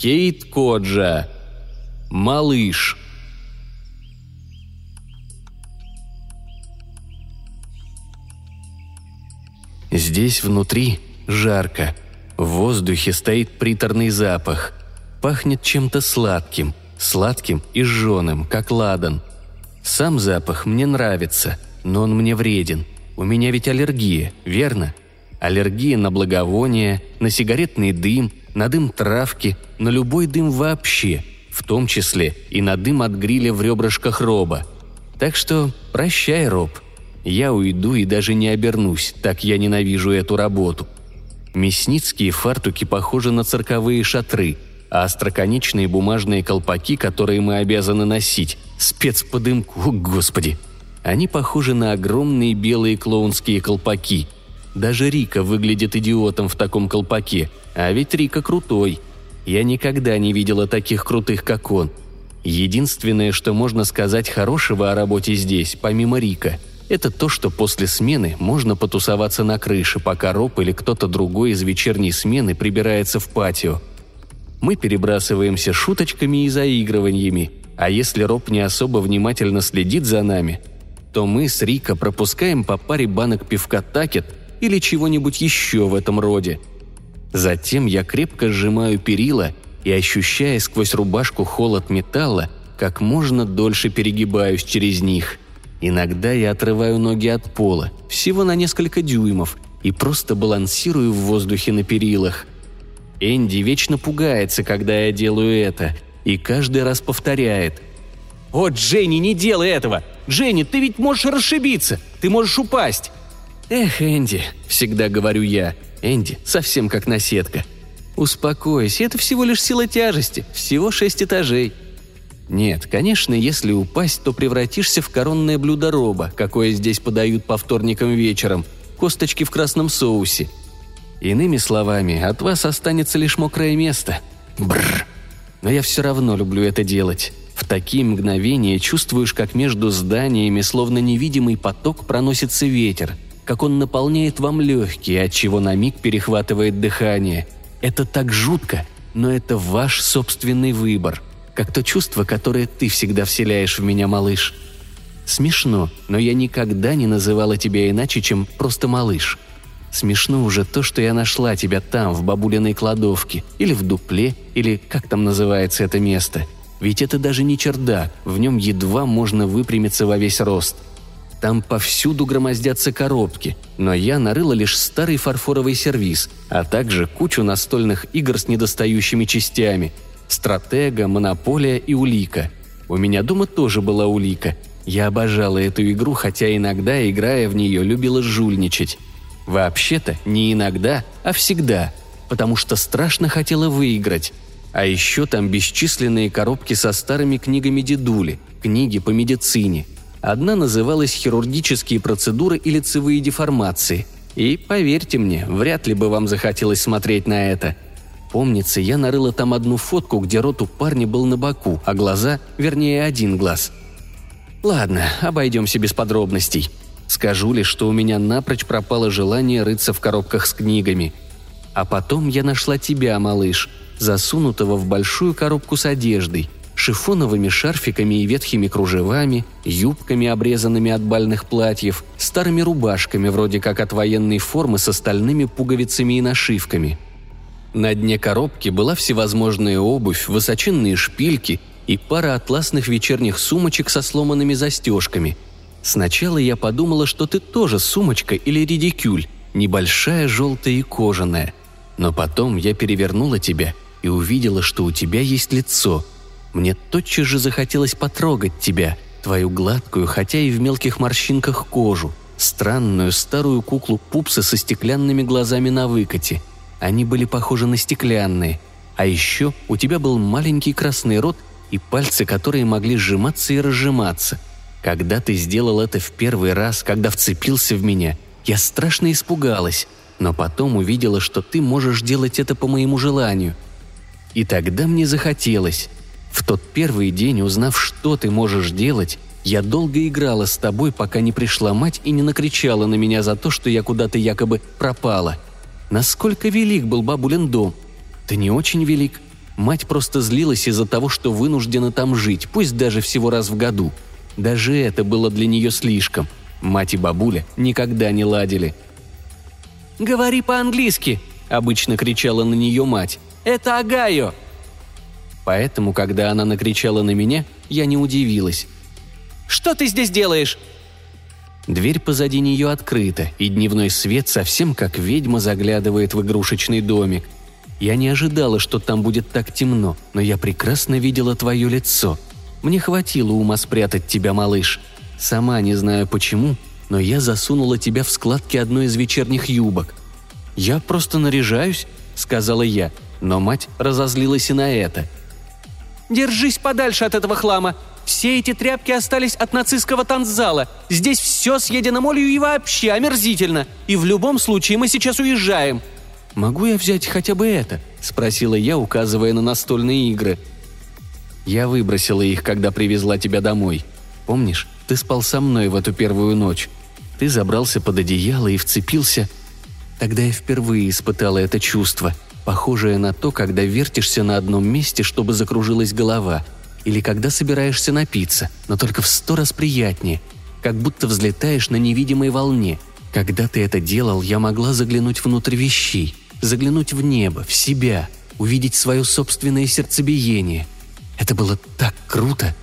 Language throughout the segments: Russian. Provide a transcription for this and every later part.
Кейт Коджа. Малыш. Здесь внутри жарко. В воздухе стоит приторный запах. Пахнет чем-то сладким, сладким и жженым, как ладан. Сам запах мне нравится, но он мне вреден. У меня ведь аллергия, верно? Аллергия на благовония, на сигаретный дым, на дым травки, на любой дым вообще, в том числе и на дым от гриля в ребрышках роба. Так что прощай, роб. Я уйду и даже не обернусь, так я ненавижу эту работу. Мясницкие фартуки похожи на цирковые шатры, а остроконечные бумажные колпаки, которые мы обязаны носить, спецподымку, господи. Они похожи на огромные белые клоунские колпаки. Даже Рика выглядит идиотом в таком колпаке, а ведь Рика крутой. Я никогда не видела таких крутых, как он. Единственное, что можно сказать хорошего о работе здесь, помимо Рика – это то, что после смены можно потусоваться на крыше, пока Роб или кто-то другой из вечерней смены прибирается в патио. Мы перебрасываемся шуточками и заигрываниями, а если Роб не особо внимательно следит за нами, то мы с Рика пропускаем по паре банок пивка «Такет» или чего-нибудь еще в этом роде. Затем я крепко сжимаю перила и, ощущая сквозь рубашку холод металла, как можно дольше перегибаюсь через них – Иногда я отрываю ноги от пола, всего на несколько дюймов, и просто балансирую в воздухе на перилах. Энди вечно пугается, когда я делаю это, и каждый раз повторяет. «О, Дженни, не делай этого! Дженни, ты ведь можешь расшибиться! Ты можешь упасть!» «Эх, Энди», — всегда говорю я. «Энди, совсем как наседка. Успокойся, это всего лишь сила тяжести, всего шесть этажей. Нет, конечно, если упасть, то превратишься в коронное блюдо роба, какое здесь подают по вторникам вечером, косточки в красном соусе. Иными словами, от вас останется лишь мокрое место. Бррр. Но я все равно люблю это делать. В такие мгновения чувствуешь, как между зданиями словно невидимый поток проносится ветер, как он наполняет вам легкие, от чего на миг перехватывает дыхание. Это так жутко, но это ваш собственный выбор – как то чувство, которое ты всегда вселяешь в меня, малыш. Смешно, но я никогда не называла тебя иначе, чем просто малыш. Смешно уже то, что я нашла тебя там, в бабулиной кладовке, или в дупле, или как там называется это место. Ведь это даже не чердак, в нем едва можно выпрямиться во весь рост. Там повсюду громоздятся коробки, но я нарыла лишь старый фарфоровый сервиз, а также кучу настольных игр с недостающими частями – Стратега, Монополия и Улика. У меня дома тоже была Улика. Я обожала эту игру, хотя иногда, играя в нее, любила жульничать. Вообще-то не иногда, а всегда, потому что страшно хотела выиграть. А еще там бесчисленные коробки со старыми книгами дедули, книги по медицине. Одна называлась «Хирургические процедуры и лицевые деформации». И, поверьте мне, вряд ли бы вам захотелось смотреть на это – Помнится, я нарыла там одну фотку, где рот у парня был на боку, а глаза, вернее, один глаз. Ладно, обойдемся без подробностей. Скажу лишь, что у меня напрочь пропало желание рыться в коробках с книгами. А потом я нашла тебя, малыш, засунутого в большую коробку с одеждой, шифоновыми шарфиками и ветхими кружевами, юбками, обрезанными от бальных платьев, старыми рубашками, вроде как от военной формы с остальными пуговицами и нашивками – на дне коробки была всевозможная обувь, высоченные шпильки и пара атласных вечерних сумочек со сломанными застежками. Сначала я подумала, что ты тоже сумочка или редикюль, небольшая, желтая и кожаная. Но потом я перевернула тебя и увидела, что у тебя есть лицо. Мне тотчас же захотелось потрогать тебя, твою гладкую, хотя и в мелких морщинках кожу, странную старую куклу пупса со стеклянными глазами на выкате – они были похожи на стеклянные. А еще у тебя был маленький красный рот и пальцы, которые могли сжиматься и разжиматься. Когда ты сделал это в первый раз, когда вцепился в меня, я страшно испугалась, но потом увидела, что ты можешь делать это по моему желанию. И тогда мне захотелось. В тот первый день, узнав, что ты можешь делать, я долго играла с тобой, пока не пришла мать и не накричала на меня за то, что я куда-то якобы пропала – Насколько велик был бабулин дом? Да не очень велик. Мать просто злилась из-за того, что вынуждена там жить, пусть даже всего раз в году. Даже это было для нее слишком. Мать и бабуля никогда не ладили. «Говори по-английски!» – обычно кричала на нее мать. «Это Огайо!» Поэтому, когда она накричала на меня, я не удивилась. «Что ты здесь делаешь?» Дверь позади нее открыта, и дневной свет совсем как ведьма заглядывает в игрушечный домик. Я не ожидала, что там будет так темно, но я прекрасно видела твое лицо. Мне хватило ума спрятать тебя, малыш. Сама не знаю почему, но я засунула тебя в складки одной из вечерних юбок. «Я просто наряжаюсь», — сказала я, но мать разозлилась и на это. «Держись подальше от этого хлама. Все эти тряпки остались от нацистского танцзала. Здесь все съедено молью и вообще омерзительно. И в любом случае мы сейчас уезжаем». «Могу я взять хотя бы это?» – спросила я, указывая на настольные игры. «Я выбросила их, когда привезла тебя домой. Помнишь, ты спал со мной в эту первую ночь. Ты забрался под одеяло и вцепился. Тогда я впервые испытала это чувство, похожее на то, когда вертишься на одном месте, чтобы закружилась голова – или когда собираешься напиться, но только в сто раз приятнее, как будто взлетаешь на невидимой волне. Когда ты это делал, я могла заглянуть внутрь вещей, заглянуть в небо, в себя, увидеть свое собственное сердцебиение. Это было так круто.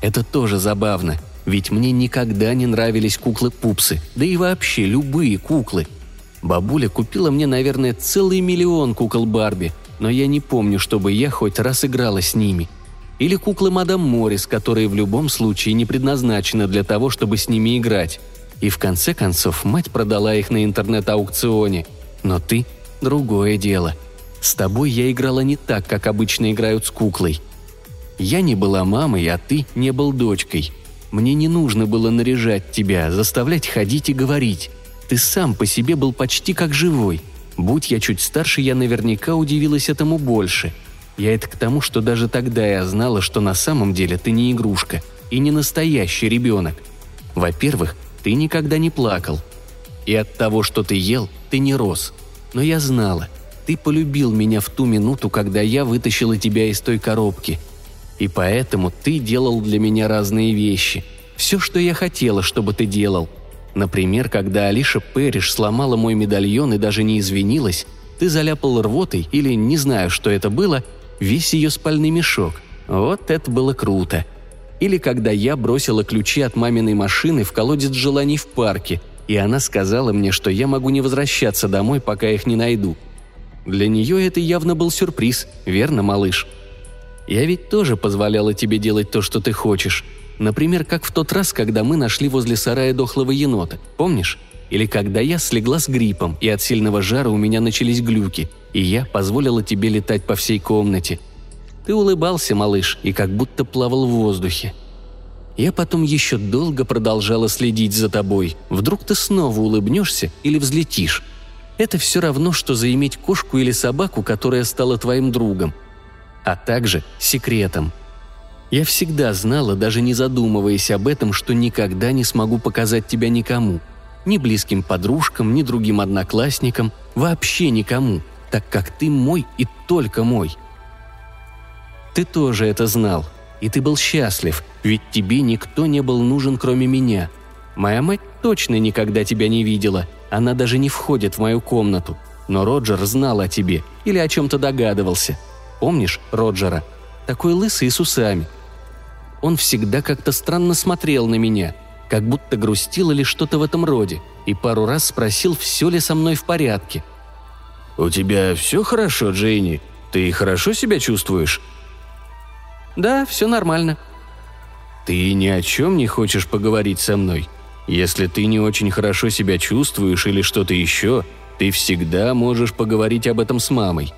Это тоже забавно, ведь мне никогда не нравились куклы-пупсы, да и вообще любые куклы. Бабуля купила мне, наверное, целый миллион кукол Барби, но я не помню, чтобы я хоть раз играла с ними – или куклы мадам Моррис, которые в любом случае не предназначены для того, чтобы с ними играть. И в конце концов мать продала их на интернет-аукционе. Но ты – другое дело. С тобой я играла не так, как обычно играют с куклой. Я не была мамой, а ты не был дочкой. Мне не нужно было наряжать тебя, заставлять ходить и говорить. Ты сам по себе был почти как живой. Будь я чуть старше, я наверняка удивилась этому больше – я это к тому, что даже тогда я знала, что на самом деле ты не игрушка и не настоящий ребенок. Во-первых, ты никогда не плакал. И от того, что ты ел, ты не рос. Но я знала, ты полюбил меня в ту минуту, когда я вытащила тебя из той коробки. И поэтому ты делал для меня разные вещи. Все, что я хотела, чтобы ты делал. Например, когда Алиша Перриш сломала мой медальон и даже не извинилась, ты заляпал рвотой или не знаю, что это было – весь ее спальный мешок. Вот это было круто. Или когда я бросила ключи от маминой машины в колодец желаний в парке, и она сказала мне, что я могу не возвращаться домой, пока их не найду. Для нее это явно был сюрприз, верно, малыш? Я ведь тоже позволяла тебе делать то, что ты хочешь. Например, как в тот раз, когда мы нашли возле сарая дохлого енота. Помнишь? Или когда я слегла с гриппом, и от сильного жара у меня начались глюки, и я позволила тебе летать по всей комнате. Ты улыбался, малыш, и как будто плавал в воздухе. Я потом еще долго продолжала следить за тобой. Вдруг ты снова улыбнешься или взлетишь. Это все равно, что заиметь кошку или собаку, которая стала твоим другом. А также секретом. Я всегда знала, даже не задумываясь об этом, что никогда не смогу показать тебя никому – ни близким подружкам, ни другим одноклассникам, вообще никому, так как ты мой и только мой. Ты тоже это знал, и ты был счастлив, ведь тебе никто не был нужен, кроме меня. Моя мать точно никогда тебя не видела, она даже не входит в мою комнату. Но Роджер знал о тебе или о чем-то догадывался. Помнишь Роджера? Такой лысый с усами. Он всегда как-то странно смотрел на меня – как будто грустил или что-то в этом роде, и пару раз спросил, все ли со мной в порядке. «У тебя все хорошо, Джейни? Ты хорошо себя чувствуешь?» «Да, все нормально». «Ты ни о чем не хочешь поговорить со мной? Если ты не очень хорошо себя чувствуешь или что-то еще, ты всегда можешь поговорить об этом с мамой».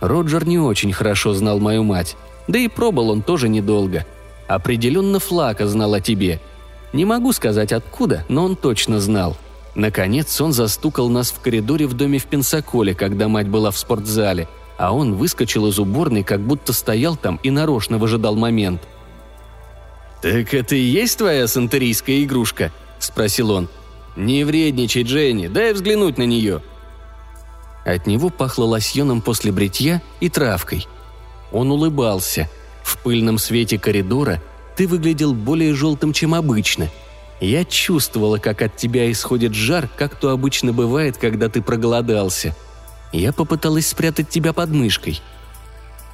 Роджер не очень хорошо знал мою мать, да и пробыл он тоже недолго. Определенно Флака знал о тебе – не могу сказать откуда, но он точно знал. Наконец он застукал нас в коридоре в доме в Пенсаколе, когда мать была в спортзале, а он выскочил из уборной, как будто стоял там и нарочно выжидал момент. «Так это и есть твоя сантерийская игрушка?» – спросил он. «Не вредничай, Дженни, дай взглянуть на нее». От него пахло лосьоном после бритья и травкой. Он улыбался. В пыльном свете коридора ты выглядел более желтым, чем обычно. Я чувствовала, как от тебя исходит жар, как то обычно бывает, когда ты проголодался. Я попыталась спрятать тебя под мышкой.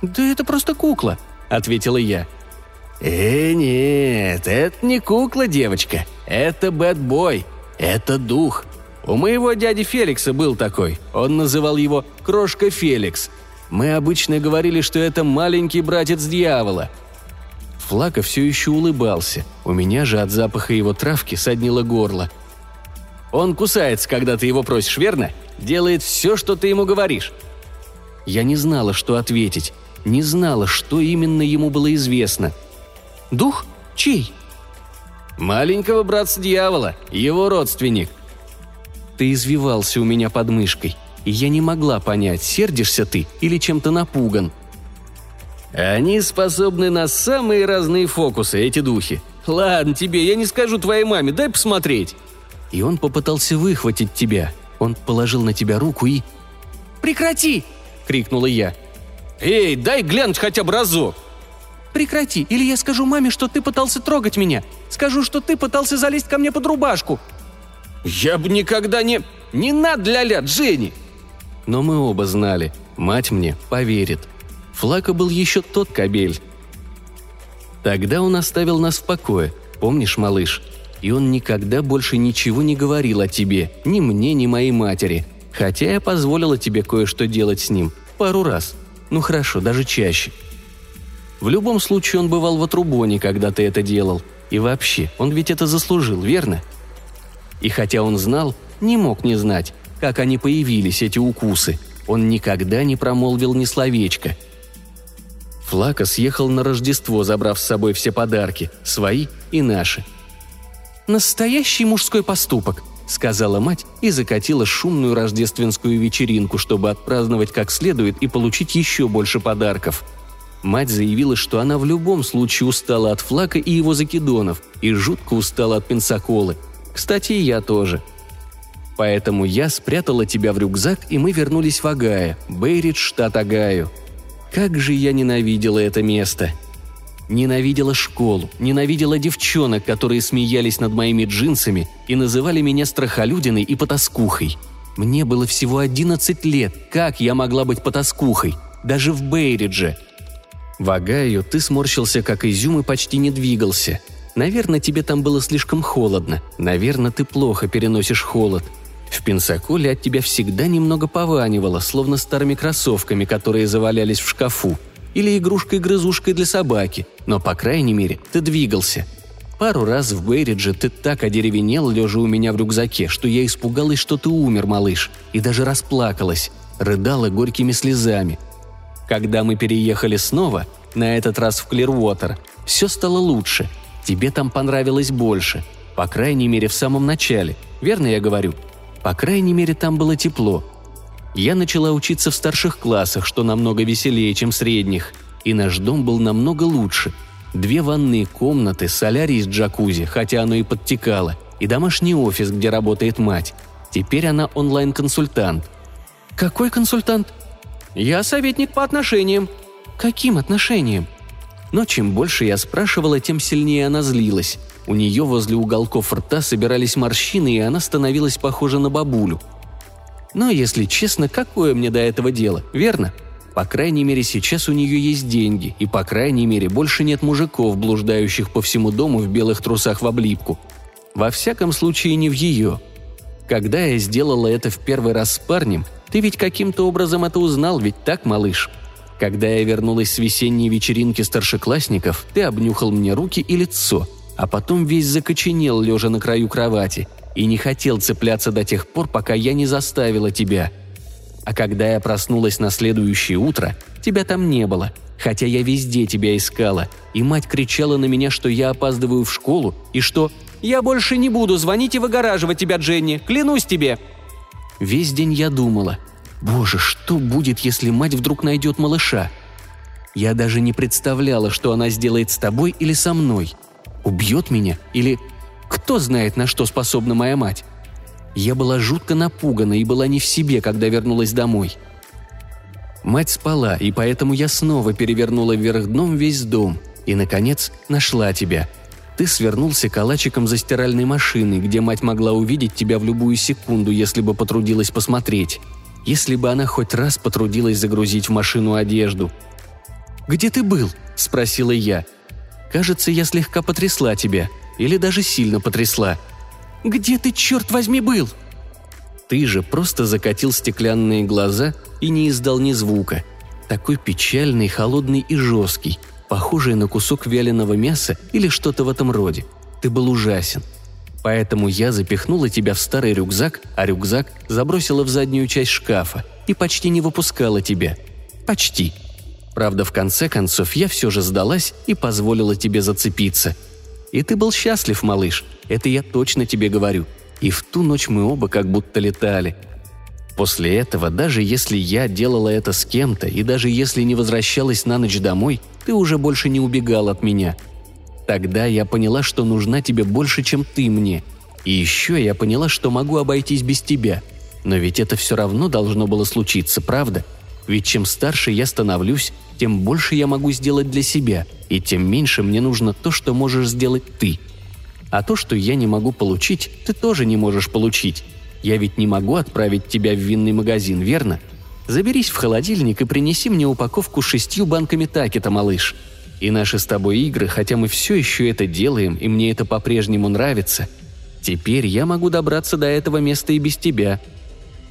«Да это просто кукла», — ответила я. «Э, нет, это не кукла, девочка. Это бэтбой. Это дух. У моего дяди Феликса был такой. Он называл его «Крошка Феликс». Мы обычно говорили, что это маленький братец дьявола. Флака все еще улыбался. У меня же от запаха его травки соднило горло. Он кусается, когда ты его просишь, верно? Делает все, что ты ему говоришь. Я не знала, что ответить. Не знала, что именно ему было известно. «Дух? Чей?» «Маленького братца дьявола, его родственник», ты извивался у меня под мышкой, и я не могла понять, сердишься ты или чем-то напуган. Они способны на самые разные фокусы, эти духи. Ладно тебе, я не скажу твоей маме, дай посмотреть. И он попытался выхватить тебя. Он положил на тебя руку и... «Прекрати!» — крикнула я. «Эй, дай глянуть хотя бы разок!» «Прекрати, или я скажу маме, что ты пытался трогать меня. Скажу, что ты пытался залезть ко мне под рубашку. «Я бы никогда не... Не надо ля-ля, Дженни!» Но мы оба знали, мать мне поверит. Флака был еще тот кобель. Тогда он оставил нас в покое, помнишь, малыш? И он никогда больше ничего не говорил о тебе, ни мне, ни моей матери. Хотя я позволила тебе кое-что делать с ним. Пару раз. Ну хорошо, даже чаще. В любом случае он бывал в отрубоне, когда ты это делал. И вообще, он ведь это заслужил, верно? И хотя он знал, не мог не знать, как они появились, эти укусы. Он никогда не промолвил ни словечка. Флака съехал на Рождество, забрав с собой все подарки, свои и наши. «Настоящий мужской поступок», — сказала мать и закатила шумную рождественскую вечеринку, чтобы отпраздновать как следует и получить еще больше подарков. Мать заявила, что она в любом случае устала от Флака и его закидонов и жутко устала от Пенсаколы — кстати, я тоже. Поэтому я спрятала тебя в рюкзак, и мы вернулись в Агая, Бейридж, штат Агаю. Как же я ненавидела это место. Ненавидела школу, ненавидела девчонок, которые смеялись над моими джинсами и называли меня страхолюдиной и потаскухой. Мне было всего 11 лет, как я могла быть потаскухой? Даже в Бейридже. В Агаю ты сморщился как изюм и почти не двигался – Наверное, тебе там было слишком холодно. Наверное, ты плохо переносишь холод. В Пенсаколе от тебя всегда немного пованивало, словно старыми кроссовками, которые завалялись в шкафу. Или игрушкой-грызушкой для собаки. Но, по крайней мере, ты двигался. Пару раз в Бейридже ты так одеревенел, лежа у меня в рюкзаке, что я испугалась, что ты умер, малыш. И даже расплакалась. Рыдала горькими слезами. Когда мы переехали снова, на этот раз в Клирвотер, все стало лучше – Тебе там понравилось больше. По крайней мере, в самом начале. Верно я говорю? По крайней мере, там было тепло. Я начала учиться в старших классах, что намного веселее, чем средних. И наш дом был намного лучше. Две ванные комнаты, солярий с джакузи, хотя оно и подтекало, и домашний офис, где работает мать. Теперь она онлайн-консультант. «Какой консультант?» «Я советник по отношениям». «Каким отношениям?» Но чем больше я спрашивала, тем сильнее она злилась. У нее возле уголков рта собирались морщины, и она становилась похожа на бабулю. Но, если честно, какое мне до этого дело, верно? По крайней мере, сейчас у нее есть деньги, и, по крайней мере, больше нет мужиков, блуждающих по всему дому в белых трусах в облипку. Во всяком случае, не в ее. Когда я сделала это в первый раз с парнем, ты ведь каким-то образом это узнал, ведь так, малыш?» Когда я вернулась с весенней вечеринки старшеклассников, ты обнюхал мне руки и лицо, а потом весь закоченел, лежа на краю кровати, и не хотел цепляться до тех пор, пока я не заставила тебя. А когда я проснулась на следующее утро, тебя там не было, хотя я везде тебя искала, и мать кричала на меня, что я опаздываю в школу, и что «Я больше не буду звонить и выгораживать тебя, Дженни, клянусь тебе!» Весь день я думала – Боже, что будет, если мать вдруг найдет малыша? Я даже не представляла, что она сделает с тобой или со мной. Убьет меня или... Кто знает, на что способна моя мать? Я была жутко напугана и была не в себе, когда вернулась домой. Мать спала, и поэтому я снова перевернула вверх дном весь дом и, наконец, нашла тебя. Ты свернулся калачиком за стиральной машиной, где мать могла увидеть тебя в любую секунду, если бы потрудилась посмотреть. Если бы она хоть раз потрудилась загрузить в машину одежду. «Где ты был?» – спросила я. «Кажется, я слегка потрясла тебя. Или даже сильно потрясла. Где ты, черт возьми, был?» Ты же просто закатил стеклянные глаза и не издал ни звука. Такой печальный, холодный и жесткий, похожий на кусок вяленого мяса или что-то в этом роде. Ты был ужасен. Поэтому я запихнула тебя в старый рюкзак, а рюкзак забросила в заднюю часть шкафа и почти не выпускала тебя. Почти. Правда, в конце концов я все же сдалась и позволила тебе зацепиться. И ты был счастлив, малыш, это я точно тебе говорю. И в ту ночь мы оба как будто летали. После этого, даже если я делала это с кем-то, и даже если не возвращалась на ночь домой, ты уже больше не убегал от меня – Тогда я поняла, что нужна тебе больше, чем ты мне. И еще я поняла, что могу обойтись без тебя. Но ведь это все равно должно было случиться, правда? Ведь чем старше я становлюсь, тем больше я могу сделать для себя, и тем меньше мне нужно то, что можешь сделать ты. А то, что я не могу получить, ты тоже не можешь получить. Я ведь не могу отправить тебя в винный магазин, верно? Заберись в холодильник и принеси мне упаковку с шестью банками такета, малыш. И наши с тобой игры, хотя мы все еще это делаем, и мне это по-прежнему нравится, теперь я могу добраться до этого места и без тебя.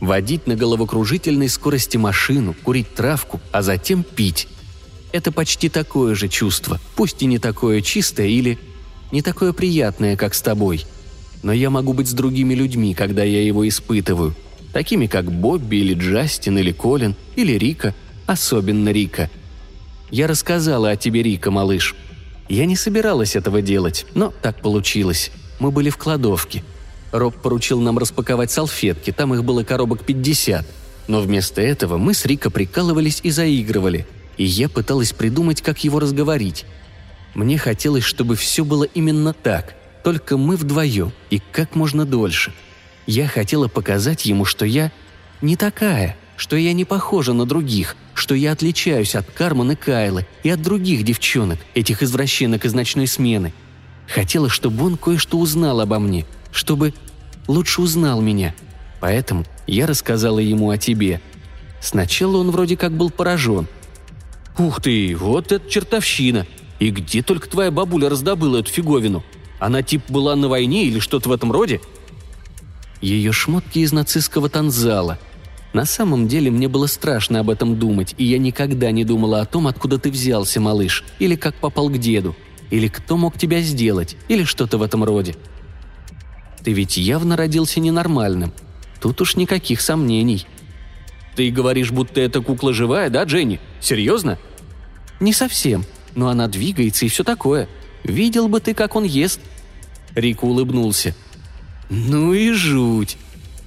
Водить на головокружительной скорости машину, курить травку, а затем пить. Это почти такое же чувство, пусть и не такое чистое или не такое приятное, как с тобой. Но я могу быть с другими людьми, когда я его испытываю. Такими, как Бобби или Джастин или Колин или Рика, особенно Рика – я рассказала о тебе, Рика, малыш. Я не собиралась этого делать, но так получилось. Мы были в кладовке. Роб поручил нам распаковать салфетки, там их было коробок 50. Но вместо этого мы с Рика прикалывались и заигрывали, и я пыталась придумать, как его разговорить. Мне хотелось, чтобы все было именно так, только мы вдвоем и как можно дольше. Я хотела показать ему, что я не такая, что я не похожа на других, что я отличаюсь от Карман и Кайлы и от других девчонок, этих извращенок из ночной смены. Хотела, чтобы он кое-что узнал обо мне, чтобы лучше узнал меня. Поэтому я рассказала ему о тебе. Сначала он вроде как был поражен. «Ух ты, вот это чертовщина! И где только твоя бабуля раздобыла эту фиговину? Она тип была на войне или что-то в этом роде?» Ее шмотки из нацистского танзала – на самом деле мне было страшно об этом думать, и я никогда не думала о том, откуда ты взялся, малыш, или как попал к деду, или кто мог тебя сделать, или что-то в этом роде. Ты ведь явно родился ненормальным. Тут уж никаких сомнений. Ты говоришь, будто эта кукла живая, да, Дженни? Серьезно? Не совсем, но она двигается и все такое. Видел бы ты, как он ест. Рик улыбнулся. Ну и жуть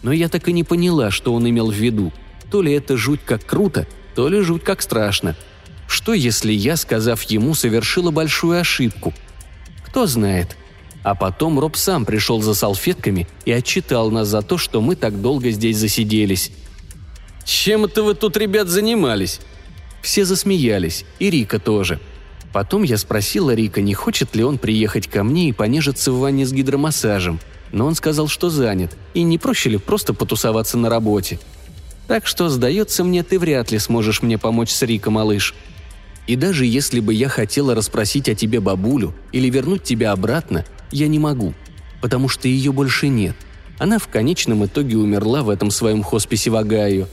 но я так и не поняла, что он имел в виду. То ли это жуть как круто, то ли жуть как страшно. Что если я, сказав ему, совершила большую ошибку? Кто знает. А потом Роб сам пришел за салфетками и отчитал нас за то, что мы так долго здесь засиделись. «Чем это вы тут, ребят, занимались?» Все засмеялись, и Рика тоже. Потом я спросила Рика, не хочет ли он приехать ко мне и понежиться в ванне с гидромассажем – но он сказал, что занят, и не проще ли просто потусоваться на работе. Так что, сдается мне, ты вряд ли сможешь мне помочь с Рика, малыш. И даже если бы я хотела расспросить о тебе бабулю или вернуть тебя обратно, я не могу, потому что ее больше нет. Она в конечном итоге умерла в этом своем хосписе в Огайо.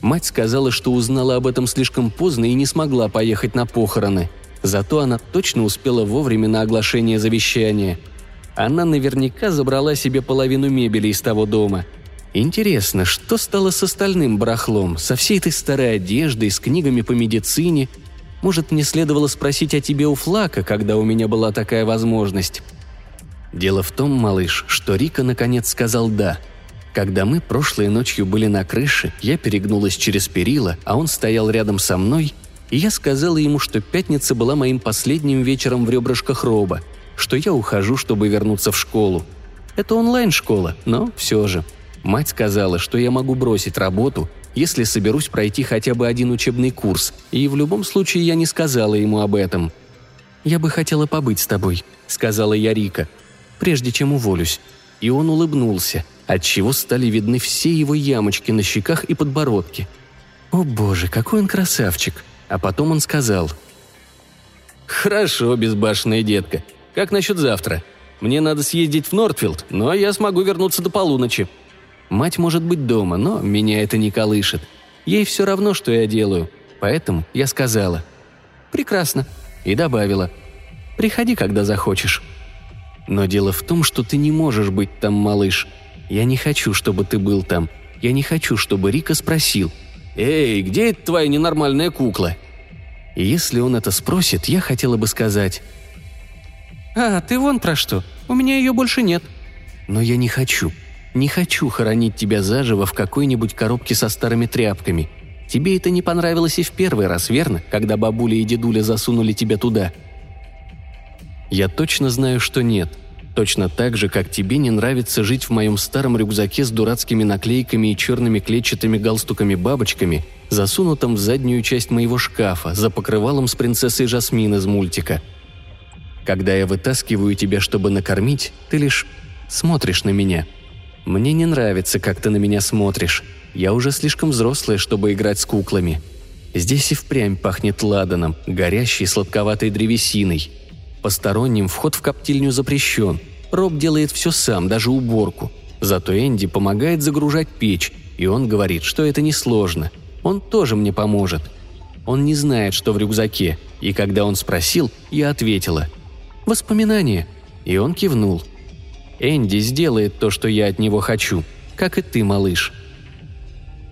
Мать сказала, что узнала об этом слишком поздно и не смогла поехать на похороны. Зато она точно успела вовремя на оглашение завещания – она наверняка забрала себе половину мебели из того дома. Интересно, что стало с остальным барахлом, со всей этой старой одеждой, с книгами по медицине? Может, мне следовало спросить о тебе у Флака, когда у меня была такая возможность? Дело в том, малыш, что Рика наконец сказал «да». Когда мы прошлой ночью были на крыше, я перегнулась через перила, а он стоял рядом со мной, и я сказала ему, что пятница была моим последним вечером в ребрышках Роба – что я ухожу, чтобы вернуться в школу. Это онлайн-школа, но все же. Мать сказала, что я могу бросить работу, если соберусь пройти хотя бы один учебный курс, и в любом случае я не сказала ему об этом. «Я бы хотела побыть с тобой», — сказала я Рика, «прежде чем уволюсь». И он улыбнулся, отчего стали видны все его ямочки на щеках и подбородке. «О боже, какой он красавчик!» А потом он сказал. «Хорошо, безбашенная детка. Как насчет завтра? Мне надо съездить в Нортфилд, но я смогу вернуться до полуночи. Мать может быть дома, но меня это не колышет. Ей все равно, что я делаю. Поэтому я сказала. «Прекрасно». И добавила. «Приходи, когда захочешь». Но дело в том, что ты не можешь быть там, малыш. Я не хочу, чтобы ты был там. Я не хочу, чтобы Рика спросил. «Эй, где эта твоя ненормальная кукла?» И если он это спросит, я хотела бы сказать. «А, ты вон про что. У меня ее больше нет». Но я не хочу. Не хочу хоронить тебя заживо в какой-нибудь коробке со старыми тряпками. Тебе это не понравилось и в первый раз, верно, когда бабуля и дедуля засунули тебя туда?» Я точно знаю, что нет. Точно так же, как тебе не нравится жить в моем старом рюкзаке с дурацкими наклейками и черными клетчатыми галстуками-бабочками, засунутым в заднюю часть моего шкафа, за покрывалом с принцессой Жасмин из мультика. Когда я вытаскиваю тебя, чтобы накормить, ты лишь смотришь на меня – мне не нравится, как ты на меня смотришь. Я уже слишком взрослая, чтобы играть с куклами. Здесь и впрямь пахнет ладаном, горящей сладковатой древесиной. Посторонним вход в коптильню запрещен. Роб делает все сам, даже уборку. Зато Энди помогает загружать печь, и он говорит, что это несложно. Он тоже мне поможет. Он не знает, что в рюкзаке, и когда он спросил, я ответила. «Воспоминания». И он кивнул – Энди сделает то, что я от него хочу, как и ты, малыш.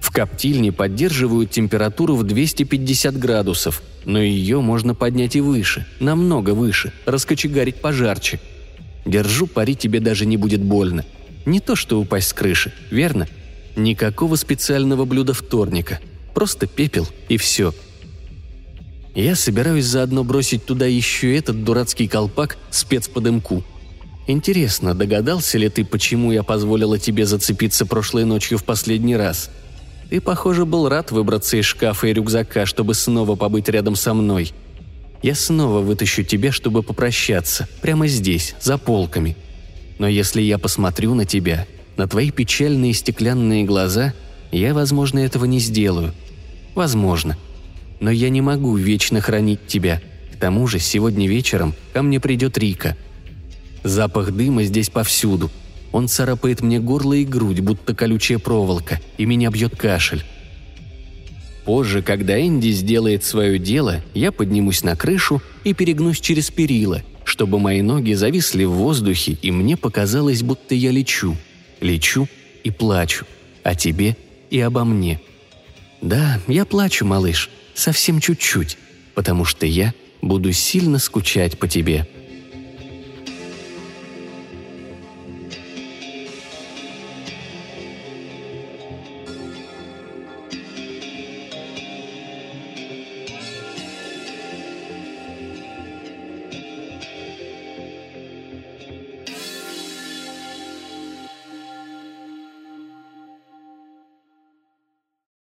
В коптильне поддерживают температуру в 250 градусов, но ее можно поднять и выше, намного выше, раскочегарить пожарче. Держу пари, тебе даже не будет больно. Не то, что упасть с крыши, верно? Никакого специального блюда вторника. Просто пепел и все. Я собираюсь заодно бросить туда еще этот дурацкий колпак спецподымку – Интересно, догадался ли ты, почему я позволила тебе зацепиться прошлой ночью в последний раз? Ты, похоже, был рад выбраться из шкафа и рюкзака, чтобы снова побыть рядом со мной. Я снова вытащу тебя, чтобы попрощаться, прямо здесь, за полками. Но если я посмотрю на тебя, на твои печальные стеклянные глаза, я, возможно, этого не сделаю. Возможно. Но я не могу вечно хранить тебя. К тому же сегодня вечером ко мне придет Рика – Запах дыма здесь повсюду. Он царапает мне горло и грудь, будто колючая проволока, и меня бьет кашель. Позже, когда Энди сделает свое дело, я поднимусь на крышу и перегнусь через перила, чтобы мои ноги зависли в воздухе, и мне показалось, будто я лечу. Лечу и плачу. О тебе и обо мне. Да, я плачу, малыш, совсем чуть-чуть, потому что я буду сильно скучать по тебе.